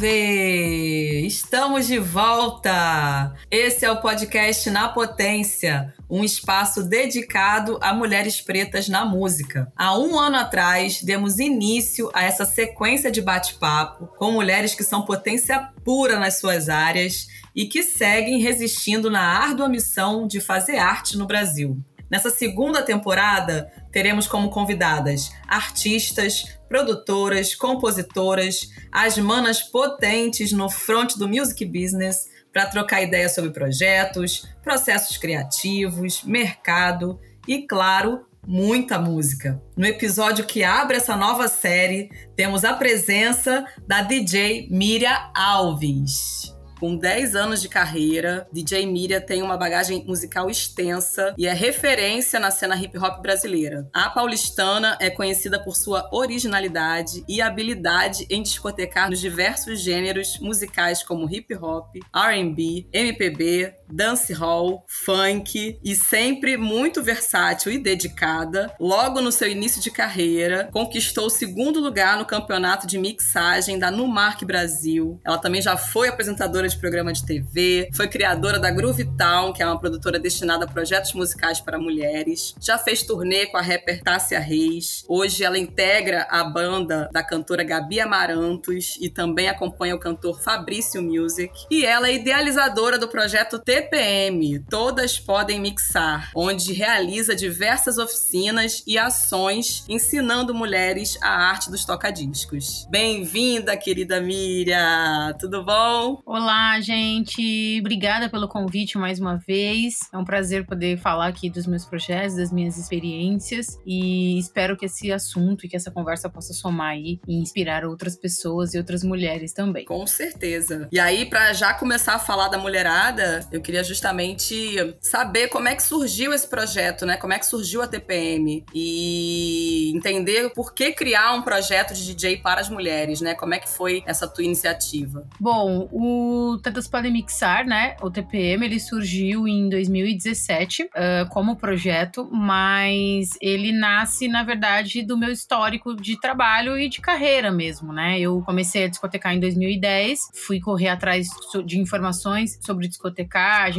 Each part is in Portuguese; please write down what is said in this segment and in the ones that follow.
Salve! Estamos de volta! Esse é o podcast Na Potência, um espaço dedicado a mulheres pretas na música. Há um ano atrás, demos início a essa sequência de bate-papo com mulheres que são potência pura nas suas áreas e que seguem resistindo na árdua missão de fazer arte no Brasil. Nessa segunda temporada, teremos como convidadas artistas, produtoras, compositoras, as manas potentes no front do music business para trocar ideias sobre projetos, processos criativos, mercado e, claro, muita música. No episódio que abre essa nova série, temos a presença da DJ Miriam Alves. Com 10 anos de carreira, DJ Miriam tem uma bagagem musical extensa e é referência na cena hip hop brasileira. A paulistana é conhecida por sua originalidade e habilidade em discotecar nos diversos gêneros musicais como hip hop, R&B, MPB, dancehall, funk e sempre muito versátil e dedicada. Logo no seu início de carreira, conquistou o segundo lugar no campeonato de mixagem da Numark Brasil. Ela também já foi apresentadora de programa de TV, foi criadora da Groove Town, que é uma produtora destinada a projetos musicais para mulheres. Já fez turnê com a rapper Tássia Reis. Hoje ela integra a banda da cantora Gabi Amarantos e também acompanha o cantor Fabrício Music. E ela é idealizadora do projeto TPM, Todas Podem Mixar, onde realiza diversas oficinas e ações ensinando mulheres a arte dos tocadiscos. Bem-vinda, querida Miriam! Tudo bom? Olá, gente. Obrigada pelo convite mais uma vez. É um prazer poder falar aqui dos meus projetos, das minhas experiências e espero que esse assunto e que essa conversa possa somar aí e inspirar outras pessoas e outras mulheres também. Com certeza. E aí, para já começar a falar da mulherada, eu queria justamente saber como é que surgiu esse projeto, né? Como é que surgiu a TPM e entender por que criar um projeto de DJ para as mulheres, né? Como é que foi essa tua iniciativa? Bom, o Tantas Podem Mixar, né? O TPM, ele surgiu em 2017 uh, como projeto, mas ele nasce, na verdade, do meu histórico de trabalho e de carreira mesmo, né? Eu comecei a discotecar em 2010, fui correr atrás de informações sobre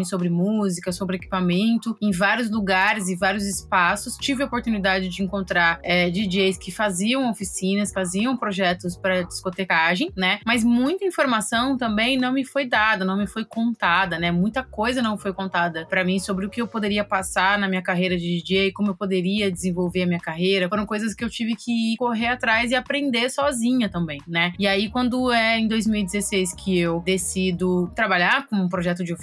sobre música, sobre equipamento, em vários lugares e vários espaços. Tive a oportunidade de encontrar é, DJs que faziam oficinas, faziam projetos para discotecagem, né? Mas muita informação também não me foi dada, não me foi contada, né? Muita coisa não foi contada para mim sobre o que eu poderia passar na minha carreira de DJ, como eu poderia desenvolver a minha carreira. Foram coisas que eu tive que correr atrás e aprender sozinha também, né? E aí, quando é em 2016 que eu decido trabalhar com um projeto de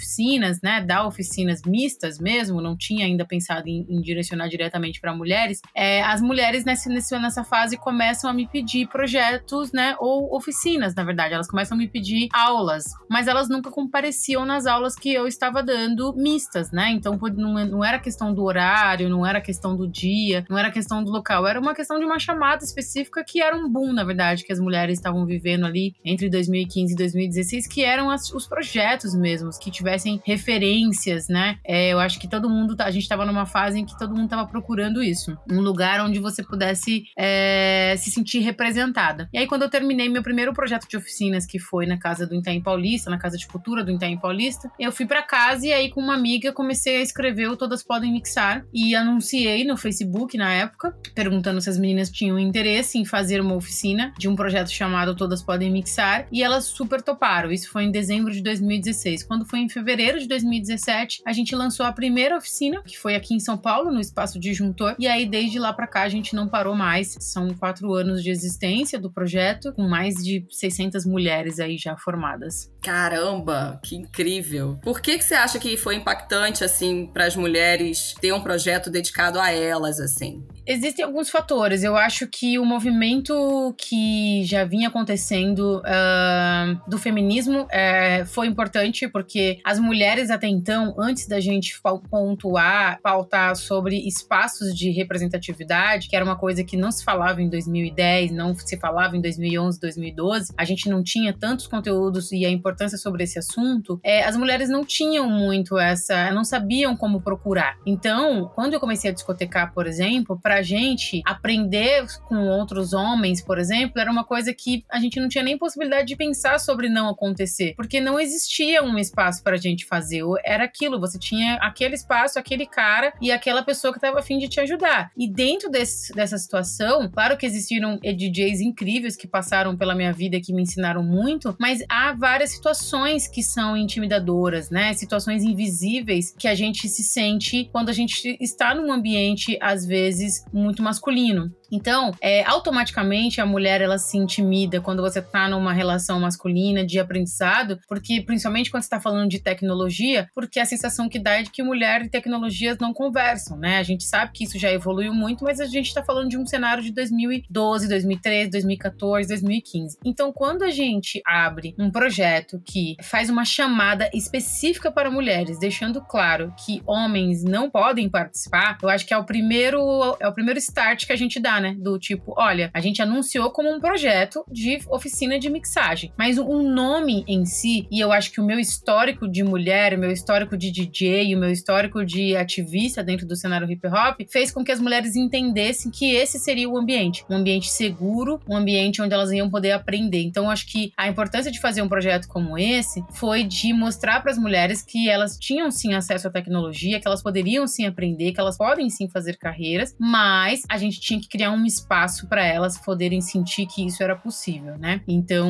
oficinas, né? Dar oficinas mistas mesmo, não tinha ainda pensado em, em direcionar diretamente para mulheres. É, as mulheres nessa, nessa fase começam a me pedir projetos, né? Ou oficinas, na verdade. Elas começam a me pedir aulas. Mas elas nunca compareciam nas aulas que eu estava dando mistas, né? Então não era questão do horário, não era questão do dia, não era questão do local, era uma questão de uma chamada específica que era um boom, na verdade, que as mulheres estavam vivendo ali entre 2015 e 2016, que eram as, os projetos mesmos, que tivessem referências, né? É, eu acho que todo mundo, tá, a gente estava numa fase em que todo mundo estava procurando isso, um lugar onde você pudesse é, se sentir representada. E aí, quando eu terminei meu primeiro projeto de oficinas, que foi na casa do Itaim Paulista, na Casa de Cultura do Itaim Paulista. Eu fui para casa e aí com uma amiga comecei a escrever o Todas Podem Mixar e anunciei no Facebook na época, perguntando se as meninas tinham interesse em fazer uma oficina de um projeto chamado Todas Podem Mixar e elas super toparam. Isso foi em dezembro de 2016. Quando foi em fevereiro de 2017, a gente lançou a primeira oficina, que foi aqui em São Paulo, no espaço disjuntor, e aí desde lá para cá a gente não parou mais. São quatro anos de existência do projeto, com mais de 600 mulheres aí já formadas. Caramba, que incrível. Por que, que você acha que foi impactante, assim, para as mulheres ter um projeto dedicado a elas, assim? Existem alguns fatores. Eu acho que o movimento que já vinha acontecendo uh, do feminismo uh, foi importante, porque as mulheres até então, antes da gente pontuar, pautar sobre espaços de representatividade, que era uma coisa que não se falava em 2010, não se falava em 2011, 2012, a gente não tinha tantos conteúdos e a importância sobre esse assunto, é, as mulheres não tinham muito essa, não sabiam como procurar. Então, quando eu comecei a discotecar, por exemplo, para gente aprender com outros homens, por exemplo, era uma coisa que a gente não tinha nem possibilidade de pensar sobre não acontecer, porque não existia um espaço pra gente fazer. Era aquilo, você tinha aquele espaço, aquele cara e aquela pessoa que tava afim de te ajudar. E dentro desse, dessa situação, claro que existiram DJs incríveis que passaram pela minha vida que me ensinaram muito, mas há várias situações que são intimidadoras, né? Situações invisíveis que a gente se sente quando a gente está num ambiente, às vezes, muito masculino. Então, é, automaticamente a mulher ela se intimida quando você tá numa relação masculina de aprendizado, porque principalmente quando você tá falando de tecnologia, porque a sensação que dá é de que mulher e tecnologias não conversam, né? A gente sabe que isso já evoluiu muito, mas a gente tá falando de um cenário de 2012, 2013, 2014, 2015. Então, quando a gente abre um projeto que faz uma chamada específica para mulheres, deixando claro que homens não podem participar, eu acho que é o primeiro é o primeiro start que a gente dá né? Do tipo, olha, a gente anunciou como um projeto de oficina de mixagem, mas o nome em si, e eu acho que o meu histórico de mulher, o meu histórico de DJ, o meu histórico de ativista dentro do cenário hip hop, fez com que as mulheres entendessem que esse seria o ambiente, um ambiente seguro, um ambiente onde elas iam poder aprender. Então, acho que a importância de fazer um projeto como esse foi de mostrar para as mulheres que elas tinham sim acesso à tecnologia, que elas poderiam sim aprender, que elas podem sim fazer carreiras, mas a gente tinha que criar criar um espaço para elas poderem sentir que isso era possível, né? Então,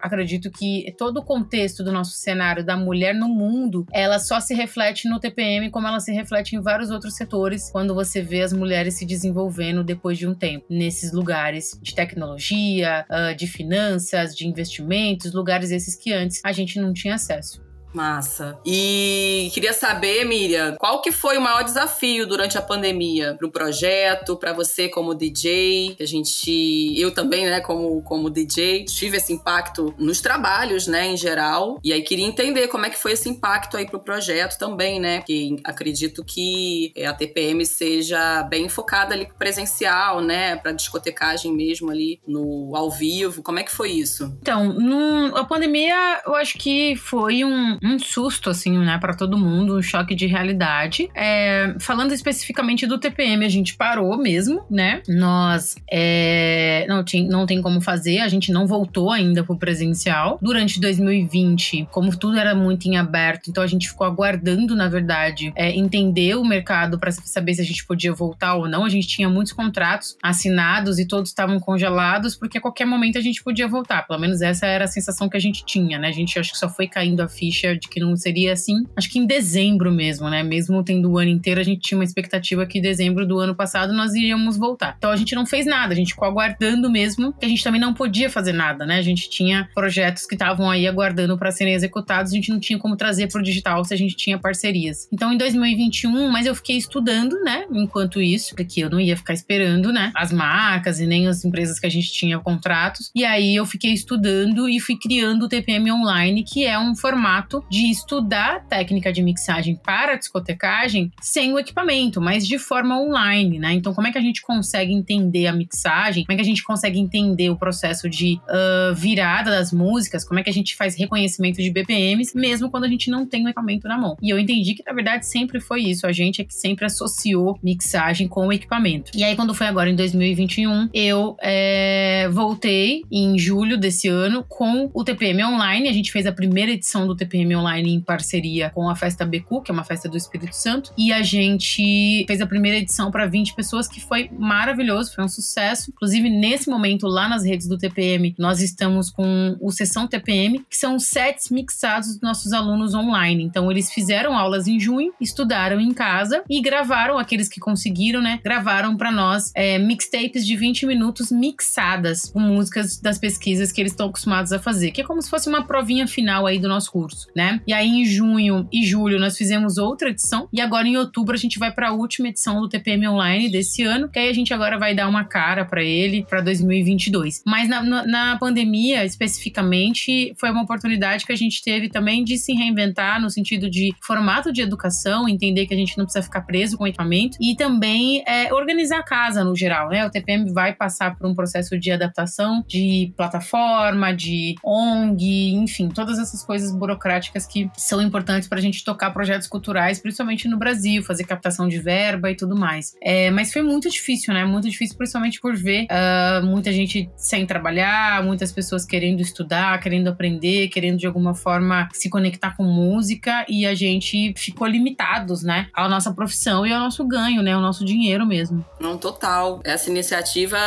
acredito que todo o contexto do nosso cenário da mulher no mundo, ela só se reflete no TPM como ela se reflete em vários outros setores quando você vê as mulheres se desenvolvendo depois de um tempo nesses lugares de tecnologia, ah, de finanças, de investimentos, lugares esses que antes a gente não tinha acesso. Massa. E queria saber, Miriam, qual que foi o maior desafio durante a pandemia para o projeto, para você como DJ? A gente, eu também, né, como, como DJ, tive esse impacto nos trabalhos, né, em geral. E aí queria entender como é que foi esse impacto aí pro projeto também, né? Porque acredito que a TPM seja bem focada ali presencial, né, para discotecagem mesmo ali no ao vivo. Como é que foi isso? Então, a pandemia, eu acho que foi um um, susto, assim, né, para todo mundo, um choque de realidade. É, falando especificamente do TPM, a gente parou mesmo, né? Nós é, não, tinha, não tem como fazer, a gente não voltou ainda pro presencial. Durante 2020, como tudo era muito em aberto, então a gente ficou aguardando, na verdade, é, entender o mercado para saber se a gente podia voltar ou não. A gente tinha muitos contratos assinados e todos estavam congelados, porque a qualquer momento a gente podia voltar. Pelo menos essa era a sensação que a gente tinha, né? A gente acho que só foi caindo a ficha de que não seria assim. Acho que em dezembro mesmo, né? Mesmo tendo o ano inteiro, a gente tinha uma expectativa que em dezembro do ano passado nós iríamos voltar. Então a gente não fez nada, a gente ficou aguardando mesmo, que a gente também não podia fazer nada, né? A gente tinha projetos que estavam aí aguardando para serem executados, a gente não tinha como trazer para o digital se a gente tinha parcerias. Então em 2021, mas eu fiquei estudando, né? Enquanto isso, porque eu não ia ficar esperando, né? As marcas e nem as empresas que a gente tinha contratos. E aí eu fiquei estudando e fui criando o TPM Online, que é um formato de estudar técnica de mixagem para discotecagem sem o equipamento, mas de forma online, né? Então, como é que a gente consegue entender a mixagem? Como é que a gente consegue entender o processo de uh, virada das músicas? Como é que a gente faz reconhecimento de BPMs, mesmo quando a gente não tem o equipamento na mão? E eu entendi que, na verdade, sempre foi isso. A gente é que sempre associou mixagem com o equipamento. E aí, quando foi agora em 2021, eu é, voltei em julho desse ano com o TPM Online. A gente fez a primeira edição do TPM Online em parceria com a Festa Becu, que é uma festa do Espírito Santo. E a gente fez a primeira edição para 20 pessoas, que foi maravilhoso, foi um sucesso. Inclusive, nesse momento, lá nas redes do TPM, nós estamos com o Sessão TPM, que são sets mixados dos nossos alunos online. Então, eles fizeram aulas em junho, estudaram em casa e gravaram, aqueles que conseguiram, né? Gravaram para nós é, mixtapes de 20 minutos mixadas com músicas das pesquisas que eles estão acostumados a fazer, que é como se fosse uma provinha final aí do nosso curso né? E aí em junho e julho nós fizemos outra edição e agora em outubro a gente vai para a última edição do TPM Online desse ano, que aí a gente agora vai dar uma cara para ele para 2022. Mas na, na, na, pandemia especificamente foi uma oportunidade que a gente teve também de se reinventar no sentido de formato de educação, entender que a gente não precisa ficar preso com equipamento e também é, organizar a casa no geral, né? O TPM vai passar por um processo de adaptação de plataforma, de ONG, enfim, todas essas coisas burocráticas que são importantes para a gente tocar projetos culturais, principalmente no Brasil, fazer captação de verba e tudo mais. É, mas foi muito difícil, né? Muito difícil, principalmente por ver uh, muita gente sem trabalhar, muitas pessoas querendo estudar, querendo aprender, querendo de alguma forma se conectar com música e a gente ficou limitados, né? À nossa profissão e ao nosso ganho, né? O nosso dinheiro mesmo. Não, total. Essa iniciativa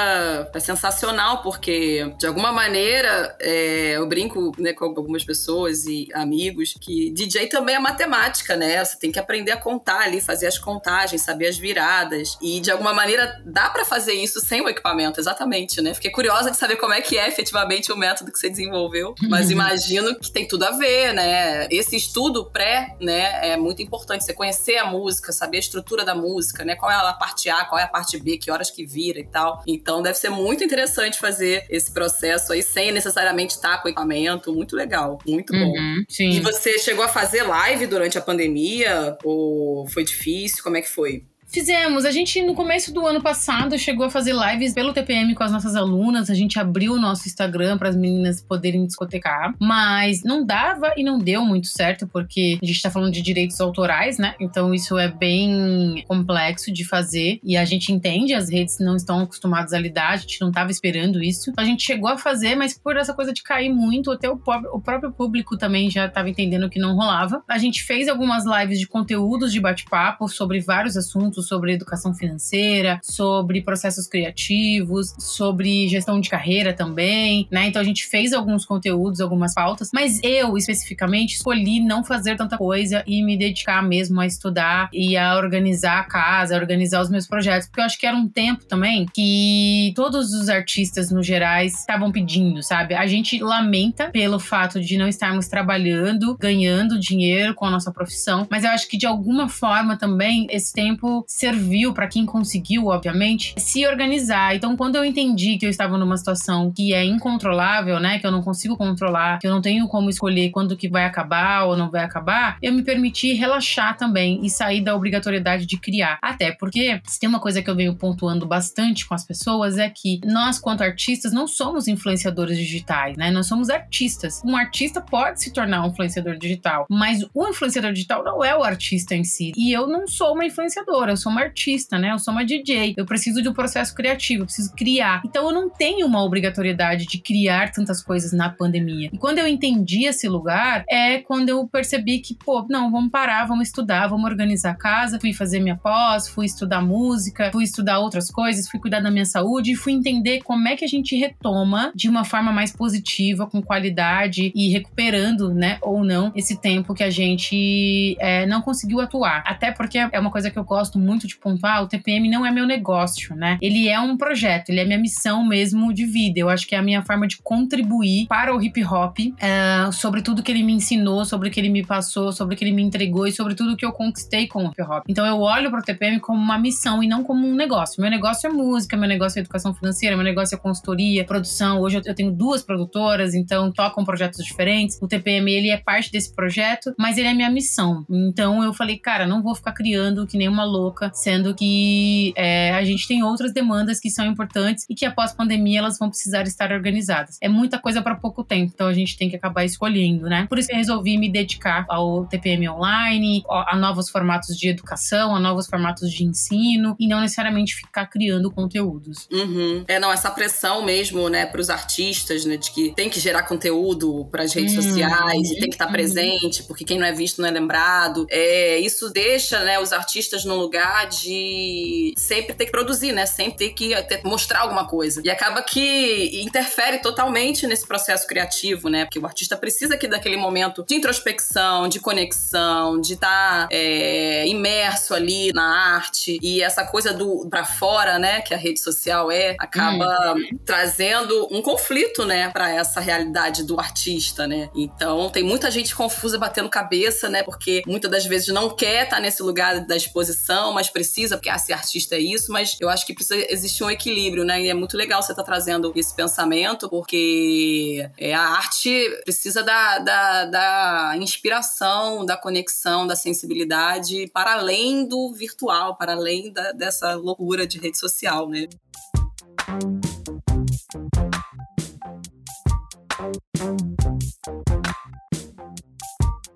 é sensacional porque, de alguma maneira, é, eu brinco né, com algumas pessoas e amigos que DJ também é matemática, né? Você tem que aprender a contar ali, fazer as contagens, saber as viradas. E, de alguma maneira, dá para fazer isso sem o equipamento, exatamente, né? Fiquei curiosa de saber como é que é efetivamente o método que você desenvolveu, mas imagino que tem tudo a ver, né? Esse estudo pré, né, é muito importante. Você conhecer a música, saber a estrutura da música, né? Qual é a parte A, qual é a parte B, que horas que vira e tal. Então, deve ser muito interessante fazer esse processo aí sem necessariamente estar com equipamento. Muito legal, muito bom. Uhum, e você chegou a fazer live durante a pandemia? Ou foi difícil? Como é que foi? Fizemos. A gente, no começo do ano passado, chegou a fazer lives pelo TPM com as nossas alunas. A gente abriu o nosso Instagram para as meninas poderem discotecar. Mas não dava e não deu muito certo, porque a gente está falando de direitos autorais, né? Então isso é bem complexo de fazer. E a gente entende, as redes não estão acostumadas a lidar, a gente não estava esperando isso. A gente chegou a fazer, mas por essa coisa de cair muito, até o, o próprio público também já estava entendendo que não rolava. A gente fez algumas lives de conteúdos de bate-papo sobre vários assuntos sobre educação financeira, sobre processos criativos, sobre gestão de carreira também, né? Então a gente fez alguns conteúdos, algumas pautas, mas eu especificamente escolhi não fazer tanta coisa e me dedicar mesmo a estudar e a organizar a casa, a organizar os meus projetos, porque eu acho que era um tempo também que todos os artistas no gerais estavam pedindo, sabe? A gente lamenta pelo fato de não estarmos trabalhando, ganhando dinheiro com a nossa profissão, mas eu acho que de alguma forma também esse tempo serviu para quem conseguiu, obviamente, se organizar. Então, quando eu entendi que eu estava numa situação que é incontrolável, né, que eu não consigo controlar, que eu não tenho como escolher quando que vai acabar ou não vai acabar, eu me permiti relaxar também e sair da obrigatoriedade de criar. Até porque se tem uma coisa que eu venho pontuando bastante com as pessoas é que nós, quanto artistas, não somos influenciadores digitais, né? Nós somos artistas. Um artista pode se tornar um influenciador digital, mas o influenciador digital não é o artista em si. E eu não sou uma influenciadora, sou uma artista, né? Eu sou uma DJ. Eu preciso de um processo criativo, eu preciso criar. Então eu não tenho uma obrigatoriedade de criar tantas coisas na pandemia. E quando eu entendi esse lugar, é quando eu percebi que, pô, não, vamos parar, vamos estudar, vamos organizar a casa. Fui fazer minha pós, fui estudar música, fui estudar outras coisas, fui cuidar da minha saúde e fui entender como é que a gente retoma de uma forma mais positiva, com qualidade e recuperando, né, ou não, esse tempo que a gente é, não conseguiu atuar. Até porque é uma coisa que eu gosto muito muito de pontuar, o TPM não é meu negócio, né? Ele é um projeto, ele é minha missão mesmo de vida. Eu acho que é a minha forma de contribuir para o hip hop, uh, sobre tudo que ele me ensinou, sobre o que ele me passou, sobre o que ele me entregou e sobre tudo que eu conquistei com o hip hop. Então eu olho para o TPM como uma missão e não como um negócio. Meu negócio é música, meu negócio é educação financeira, meu negócio é consultoria, produção. Hoje eu tenho duas produtoras, então tocam projetos diferentes. O TPM ele é parte desse projeto, mas ele é minha missão. Então eu falei, cara, não vou ficar criando que nem uma louca sendo que é, a gente tem outras demandas que são importantes e que após pandemia elas vão precisar estar organizadas. É muita coisa para pouco tempo, então a gente tem que acabar escolhendo, né? Por isso que eu resolvi me dedicar ao TPM online, a novos formatos de educação, a novos formatos de ensino e não necessariamente ficar criando conteúdos. Uhum. É, não, essa pressão mesmo, né, para os artistas, né, de que tem que gerar conteúdo para as redes uhum. sociais e tem que estar tá presente, porque quem não é visto não é lembrado. É, isso deixa, né, os artistas num lugar de sempre ter que produzir, né? Sempre ter que ter, mostrar alguma coisa. E acaba que interfere totalmente nesse processo criativo, né? Porque o artista precisa aqui daquele momento de introspecção, de conexão, de estar tá, é, imerso ali na arte. E essa coisa do para fora, né? Que a rede social é, acaba hum. trazendo um conflito, né? Para essa realidade do artista, né? Então tem muita gente confusa batendo cabeça, né? Porque muitas das vezes não quer estar tá nesse lugar da exposição, mas precisa, porque ah, ser artista é isso, mas eu acho que precisa existir um equilíbrio, né? E é muito legal você estar tá trazendo esse pensamento, porque é, a arte precisa da, da, da inspiração, da conexão, da sensibilidade para além do virtual, para além da, dessa loucura de rede social, né?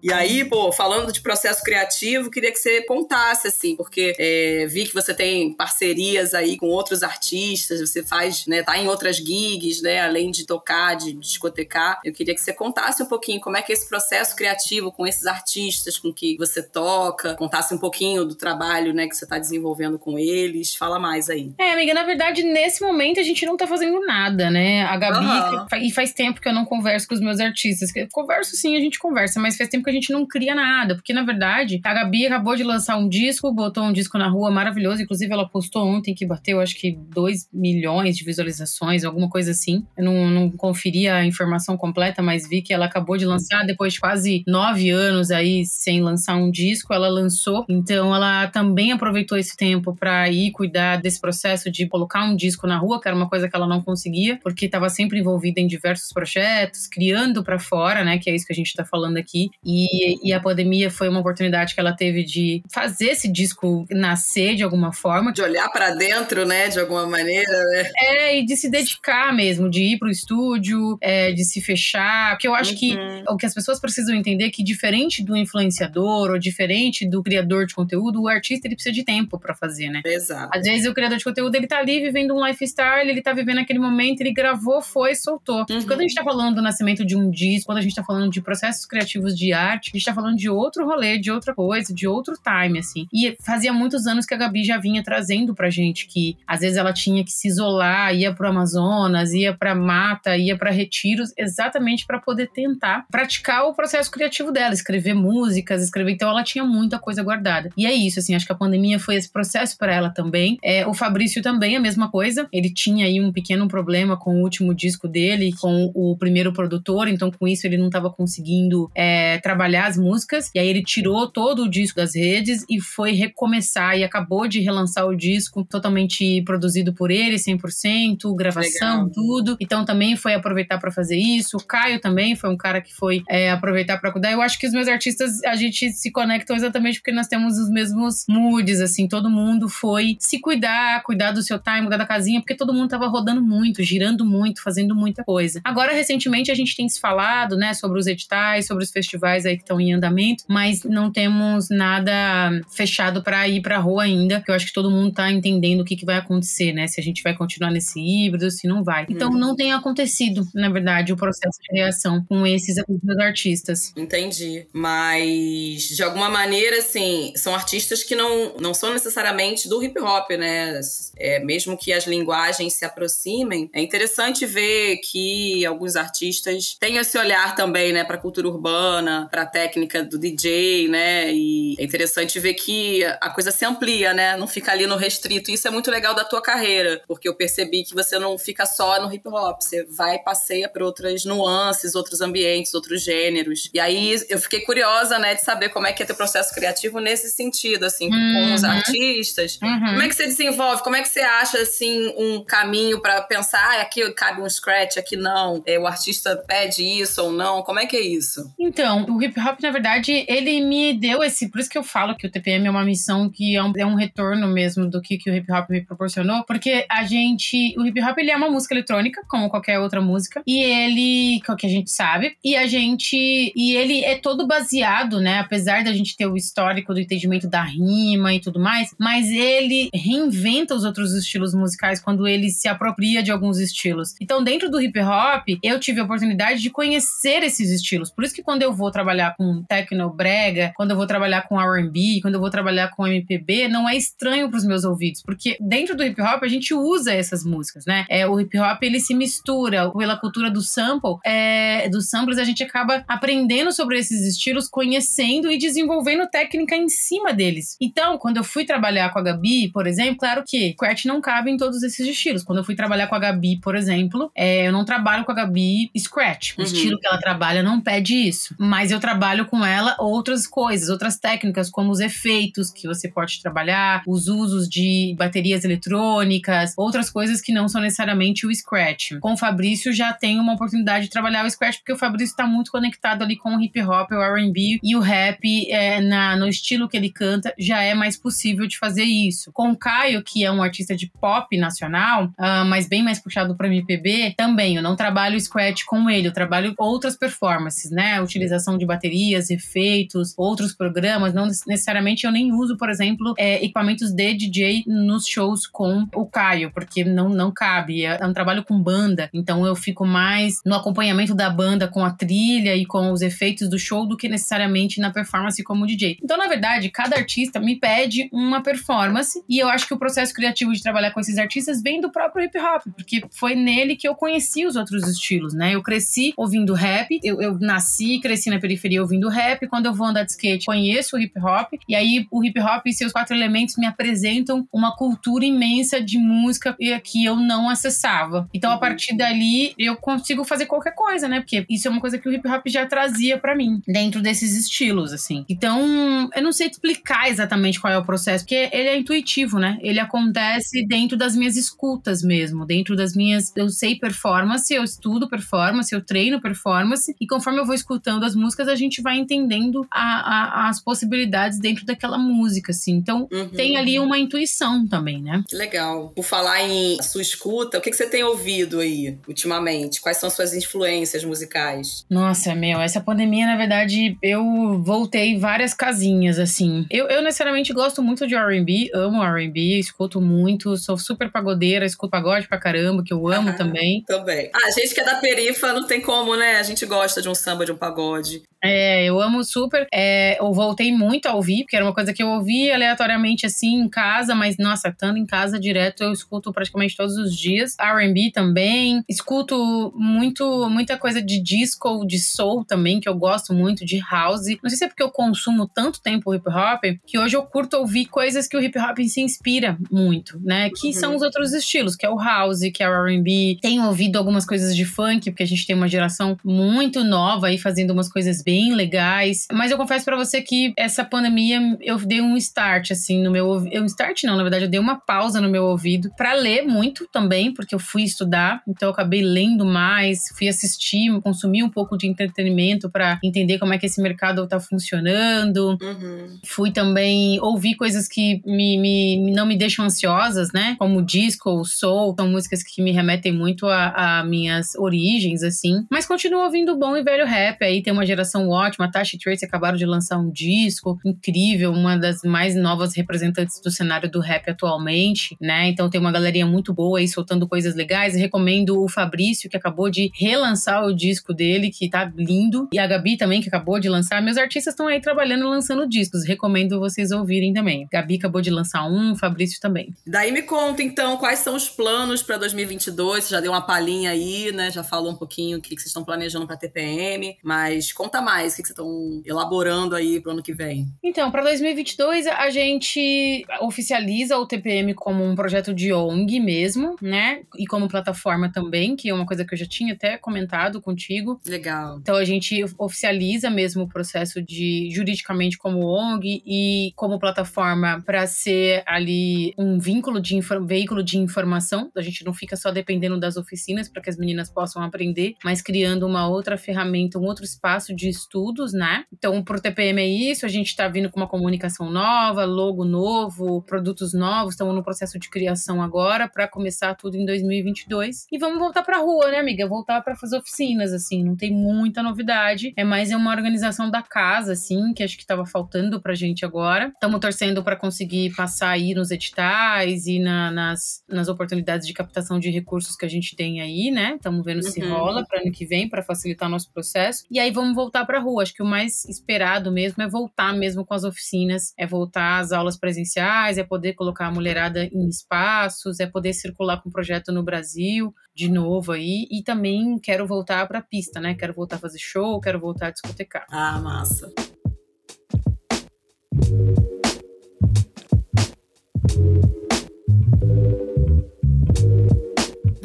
E aí, pô, falando de processo criativo, queria que você contasse, assim, porque é, vi que você tem parcerias aí com outros artistas, você faz, né, tá em outras gigs, né, além de tocar, de discotecar. Eu queria que você contasse um pouquinho como é que é esse processo criativo com esses artistas com que você toca, contasse um pouquinho do trabalho, né, que você tá desenvolvendo com eles. Fala mais aí. É, amiga, na verdade, nesse momento a gente não tá fazendo nada, né? A Gabi, uhum. e faz tempo que eu não converso com os meus artistas. Eu converso sim, a gente conversa, mas faz tempo que a gente não cria nada, porque na verdade, a Gabi acabou de lançar um disco, botou um disco na rua maravilhoso, inclusive ela postou ontem que bateu acho que 2 milhões de visualizações, alguma coisa assim. Eu não, não conferi a informação completa, mas vi que ela acabou de lançar depois de quase nove anos aí sem lançar um disco, ela lançou. Então ela também aproveitou esse tempo para ir cuidar desse processo de colocar um disco na rua, que era uma coisa que ela não conseguia, porque estava sempre envolvida em diversos projetos, criando para fora, né? Que é isso que a gente está falando aqui. E, e a pandemia foi uma oportunidade que ela teve de fazer esse disco nascer de alguma forma. De olhar para dentro, né? De alguma maneira, né? É, e de se dedicar mesmo, de ir pro estúdio, é, de se fechar. Porque eu acho uhum. que o que as pessoas precisam entender é que, diferente do influenciador ou diferente do criador de conteúdo, o artista ele precisa de tempo para fazer, né? Exato. Às vezes o criador de conteúdo ele tá ali vivendo um lifestyle, ele tá vivendo aquele momento, ele gravou, foi, soltou. Uhum. Quando a gente tá falando do nascimento de um disco, quando a gente tá falando de processos criativos de arte, a gente tá falando de outro rolê, de outra coisa, de outro time, assim. E fazia muitos anos que a Gabi já vinha trazendo pra gente que às vezes ela tinha que se isolar, ia pro Amazonas, ia pra mata, ia para retiros, exatamente para poder tentar praticar o processo criativo dela, escrever músicas, escrever. Então ela tinha muita coisa guardada. E é isso, assim, acho que a pandemia foi esse processo para ela também. É, o Fabrício também, a mesma coisa. Ele tinha aí um pequeno problema com o último disco dele, com o primeiro produtor, então com isso ele não estava conseguindo é, trabalhar as músicas. E aí ele tirou todo o disco das redes e foi recomeçar e acabou de relançar o disco totalmente produzido por ele, 100%, gravação, Legal. tudo. Então também foi aproveitar para fazer isso. O Caio também foi um cara que foi é, aproveitar para cuidar. Eu acho que os meus artistas, a gente se conectou exatamente porque nós temos os mesmos moods, assim. Todo mundo foi se cuidar, cuidar do seu time, cuidar da casinha, porque todo mundo tava rodando muito, girando muito, fazendo muita coisa. Agora, recentemente, a gente tem se falado, né, sobre os editais, sobre os festivais aí que estão em andamento, mas não temos nada fechado para ir pra rua ainda, que eu acho que todo mundo tá entendendo o que, que vai acontecer, né? Se a gente vai continuar nesse híbrido, se não vai. Então, hum. não tem acontecido, na verdade, o processo de reação com esses artistas. Entendi. Mas, de alguma maneira, assim, são artistas que não, não são necessariamente do hip hop, né? É, mesmo que as linguagens se aproximem, é interessante ver que alguns artistas têm esse olhar também, né, para a cultura urbana, para a técnica do DJ, né? E é interessante ver que a coisa se amplia, né? Não fica ali no restrito. Isso é muito legal da tua carreira, porque eu percebi que você não fica só no hip hop, você vai e passeia por outras nuances, outros ambientes, outros gêneros. E aí eu fiquei curiosa, né, de saber como é que é teu processo criativo nesse sentido, assim, uhum. com os artistas. Uhum. Como é que você desenvolve? Como é que você acha, assim, um caminho para pensar, ah, aqui cabe um scratch, aqui não? É, o artista pede isso ou não? Como é que é isso? Então, o hip hop, na verdade, ele me deu esse. Por isso que eu falo que o TPM é uma missão que é um, é um retorno mesmo do que, que o hip hop me proporcionou, porque a gente. O hip hop ele é uma música eletrônica, como qualquer outra música, e ele, que é que a gente sabe, e a gente. E ele é todo baseado, né? Apesar da gente ter o histórico do entendimento da rima e tudo mais, mas ele reinventa os outros estilos musicais quando ele se apropria de alguns estilos. Então, dentro do hip hop, eu tive a oportunidade de conhecer esses estilos. Por isso que quando eu vou trabalhar com techno brega, quando eu vou trabalhar com R&B, quando eu vou trabalhar com MPB, não é estranho para os meus ouvidos, porque dentro do hip hop a gente usa essas músicas, né? É, o hip hop ele se mistura pela cultura do sample, é, dos samples a gente acaba aprendendo sobre esses estilos, conhecendo e desenvolvendo técnica em cima deles. Então, quando eu fui trabalhar com a Gabi, por exemplo, claro que Scratch não cabe em todos esses estilos. Quando eu fui trabalhar com a Gabi, por exemplo, é, eu não trabalho com a Gabi Scratch. O uhum. estilo que ela trabalha não pede isso. Mas eu trabalho com ela outras coisas, outras técnicas, como os efeitos que você pode trabalhar, os usos de baterias eletrônicas, outras coisas que não são necessariamente o Scratch. Com o Fabrício já tenho uma oportunidade de trabalhar o Scratch, porque o Fabrício está muito conectado ali com o hip hop, o RB e o rap é, na, no estilo que ele canta, já é mais possível de fazer isso. Com o Caio, que é um artista de pop nacional, uh, mas bem mais puxado para MPB, também eu não trabalho scratch com ele, eu trabalho outras performances, né? Utilização de baterias, efeitos, outros programas. Não necessariamente eu nem uso, por exemplo, é, equipamentos de DJ nos shows com o Caio, porque não, não cabe. É, é um trabalho com banda, então eu fico mais no acompanhamento da banda com a trilha e com os efeitos do show do que necessariamente na performance como DJ. Então, na verdade, cada artista me pede uma performance e eu acho que o processo criativo de trabalhar com esses artistas vem do próprio hip hop, porque foi nele que eu conheci os outros estilos, né? Eu cresci ouvindo rap, eu, eu nasci, cresci na periferia ouvindo rap. Quando eu vou andar de skate, conheço o hip hop, e aí o hip hop e seus quatro elementos me apresentam uma cultura imensa de música que eu não acessava. Então, a partir dali, eu consigo fazer qualquer coisa, né? Porque isso é uma coisa que o hip hop já trazia para mim, dentro desses estilos, assim. Então, eu não sei explicar exatamente qual é o processo, porque ele é intuitivo, né? Ele acontece dentro das minhas escutas mesmo, dentro das minhas. Eu sei performance, eu estudo performance, eu treino performance, e conforme eu vou escutando as músicas, a gente vai entendendo a, a, as possibilidades dentro daquela música, assim. Então, uhum. tem ali uma intuição também, né? Que legal. Por falar em sua escuta, o que, que você tem ouvido aí ultimamente? Quais são suas influências musicais? Nossa, meu, essa pandemia, na verdade, eu voltei várias casinhas, assim. Eu, eu necessariamente gosto muito de RB, amo RB, escuto muito, sou super pagodeira, escuto pagode pra caramba, que eu amo também. Também. Ah, a gente que é da perifa, não tem como, né? A gente gosta de um samba, de um pagode. É, eu amo super. É, eu voltei muito a ouvir, porque era uma coisa que eu ouvia aleatoriamente assim em casa, mas nossa, estando em casa direto, eu escuto praticamente todos os dias. RB também. Escuto muito, muita coisa de disco, de soul também, que eu gosto muito, de house. Não sei se é porque eu consumo tanto tempo hip hop, que hoje eu curto ouvir coisas que o hip hop se inspira muito, né? Que uhum. são os outros estilos, que é o house, que é o RB. Tenho ouvido algumas coisas de funk, porque a gente tem uma geração muito nova aí fazendo umas coisas bem bem legais. Mas eu confesso para você que essa pandemia eu dei um start, assim, no meu ouvido. Um start não, na verdade, eu dei uma pausa no meu ouvido para ler muito também, porque eu fui estudar. Então eu acabei lendo mais, fui assistir, consumir um pouco de entretenimento para entender como é que esse mercado tá funcionando. Uhum. Fui também ouvir coisas que me, me, não me deixam ansiosas, né? Como disco, soul, são músicas que me remetem muito a, a minhas origens, assim. Mas continuo ouvindo bom e velho rap. Aí tem uma geração ótima. A Tasha Trace acabaram de lançar um disco incrível, uma das mais novas representantes do cenário do rap atualmente, né? Então tem uma galerinha muito boa aí soltando coisas legais. recomendo o Fabrício, que acabou de relançar o disco dele, que tá lindo. E a Gabi também, que acabou de lançar. Meus artistas estão aí trabalhando lançando discos. Recomendo vocês ouvirem também. Gabi acabou de lançar um, Fabrício também. Daí me conta, então, quais são os planos para 2022? Você já deu uma palhinha aí, né? Já falou um pouquinho o que vocês estão planejando para TPM, mas conta mais? O que vocês estão elaborando aí para o ano que vem? Então, para 2022, a gente oficializa o TPM como um projeto de ONG mesmo, né? E como plataforma também, que é uma coisa que eu já tinha até comentado contigo. Legal. Então, a gente oficializa mesmo o processo de juridicamente como ONG e como plataforma para ser ali um vínculo de veículo de informação. A gente não fica só dependendo das oficinas para que as meninas possam aprender, mas criando uma outra ferramenta, um outro espaço de estudos, né? Então, pro TPM é isso, a gente está vindo com uma comunicação nova, logo novo, produtos novos, estamos no processo de criação agora para começar tudo em 2022. E vamos voltar pra rua, né, amiga? Voltar para fazer oficinas, assim, não tem muita novidade, é mais é uma organização da casa, assim, que acho que estava faltando pra gente agora. Estamos torcendo para conseguir passar aí nos editais e na, nas, nas oportunidades de captação de recursos que a gente tem aí, né? Estamos vendo uhum. se rola para ano que vem, para facilitar nosso processo. E aí vamos voltar para para rua. Acho que o mais esperado mesmo é voltar mesmo com as oficinas, é voltar às aulas presenciais, é poder colocar a mulherada em espaços, é poder circular com o projeto no Brasil de novo aí. E também quero voltar para a pista, né? Quero voltar a fazer show, quero voltar a discotecar. Ah, massa.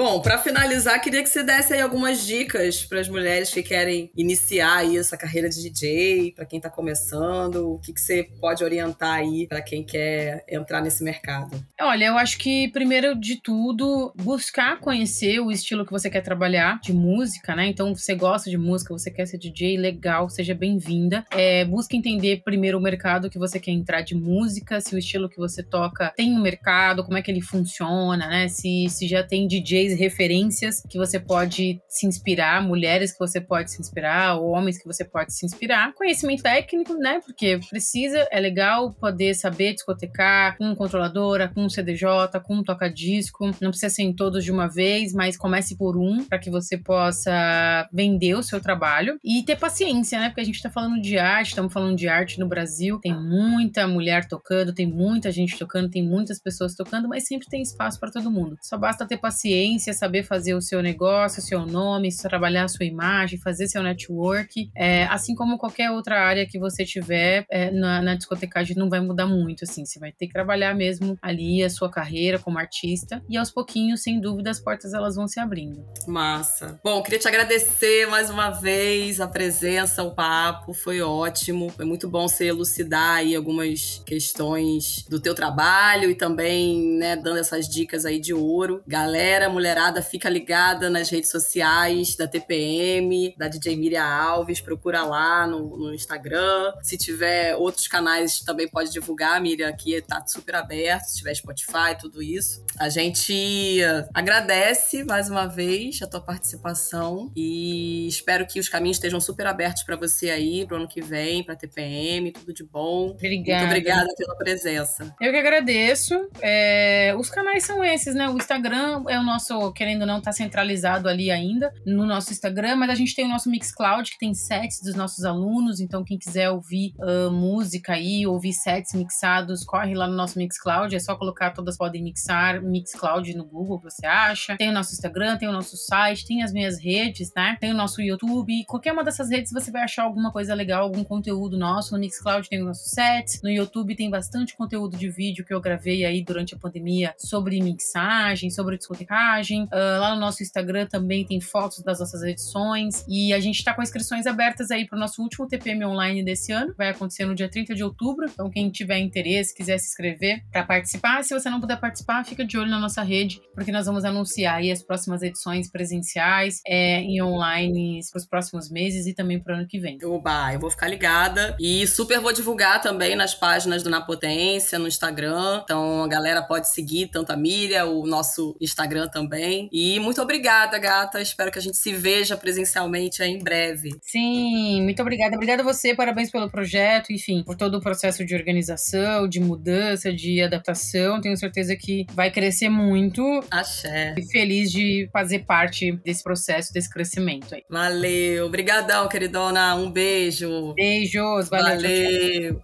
Bom, para finalizar, queria que você desse aí algumas dicas para as mulheres que querem iniciar aí essa carreira de DJ, para quem está começando, o que, que você pode orientar aí para quem quer entrar nesse mercado? Olha, eu acho que primeiro de tudo, buscar conhecer o estilo que você quer trabalhar de música, né? Então, você gosta de música, você quer ser DJ, legal, seja bem-vinda. É, busque entender primeiro o mercado que você quer entrar de música, se o estilo que você toca tem um mercado, como é que ele funciona, né? Se, se já tem DJs referências que você pode se inspirar, mulheres que você pode se inspirar, ou homens que você pode se inspirar. Conhecimento técnico, né? Porque precisa, é legal poder saber discotecar com controladora, com CDJ, com toca-disco. Não precisa ser em todos de uma vez, mas comece por um para que você possa vender o seu trabalho e ter paciência, né? Porque a gente tá falando de arte, estamos falando de arte no Brasil, tem muita mulher tocando, tem muita gente tocando, tem muitas pessoas tocando, mas sempre tem espaço para todo mundo. Só basta ter paciência, saber fazer o seu negócio, o seu nome, trabalhar a sua imagem, fazer seu network, é, assim como qualquer outra área que você tiver é, na, na discotecagem não vai mudar muito, assim, você vai ter que trabalhar mesmo ali a sua carreira como artista e aos pouquinhos, sem dúvida, as portas elas vão se abrindo. Massa. Bom, queria te agradecer mais uma vez a presença, o papo, foi ótimo, foi muito bom você elucidar aí algumas questões do teu trabalho e também, né, dando essas dicas aí de ouro. Galera, mulherada, fica ligada nas redes sociais da TPM, da DJ Miriam Alves, procura lá no, no Instagram. Se tiver outros canais, também pode divulgar, Miriam, aqui tá super aberto, se tiver Spotify, tudo isso. A gente agradece mais uma vez a tua participação e espero que os caminhos estejam super abertos para você aí pro ano que vem, para TPM, tudo de bom. Obrigada. Muito obrigada pela presença. Eu que agradeço. É, os canais são esses, né? O Instagram é o nosso, querendo ou não, tá centralizado ali ainda no nosso Instagram, mas a gente tem o nosso Mixcloud, que tem sets dos nossos alunos, então quem quiser ouvir uh, música aí, ouvir sets mixados, corre lá no nosso Mixcloud, é só colocar Todas Podem Mixar, Mixcloud no Google, você acha. Tem o nosso Instagram, tem o nosso site, tem as minhas redes, né? Tem o nosso YouTube, qualquer uma dessas redes você vai achar alguma coisa legal, algum conteúdo nosso. No Mixcloud tem o nosso sets, no YouTube tem bastante conteúdo de vídeo que eu gravei aí durante a pandemia sobre mixagem, sobre discotecagem. Uh, lá no nosso Instagram também tem fotos das nossas edições e a gente está com inscrições abertas aí para o nosso último TPM online desse ano. Vai acontecer no dia 30 de outubro. Então, quem tiver interesse, quiser se inscrever para participar, se você não puder participar, fica de olho na nossa rede, porque nós vamos anunciar aí as próximas edições presenciais é, e online para os próximos meses e também para o ano que vem. Oba, eu vou ficar ligada e super vou divulgar também nas páginas do Na Potência, no Instagram. Então, a galera pode seguir tanto a Miriam, o nosso Instagram também. E muito obrigada, gata. Espero que a gente se veja presencialmente em breve. Sim, muito obrigada. Obrigada a você, parabéns pelo projeto, enfim, por todo o processo de organização, de mudança, de adaptação. Tenho certeza que vai crescer muito. Axé. E feliz de fazer parte desse processo, desse crescimento aí. Valeu. Obrigadão, queridona. Um beijo. Beijos. Valeu.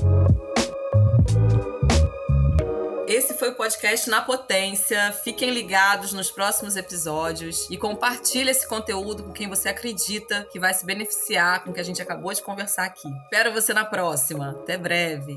Valeu. Esse foi o podcast Na Potência. Fiquem ligados nos próximos episódios e compartilhe esse conteúdo com quem você acredita que vai se beneficiar com o que a gente acabou de conversar aqui. Espero você na próxima. Até breve.